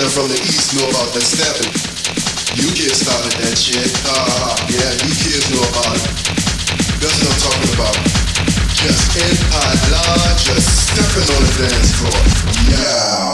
There from the east know about that stepping. You kids started that shit. Uh, yeah, you kids know about it. That's what I'm talking about. Just in high just stepping on the dance floor. Yeah.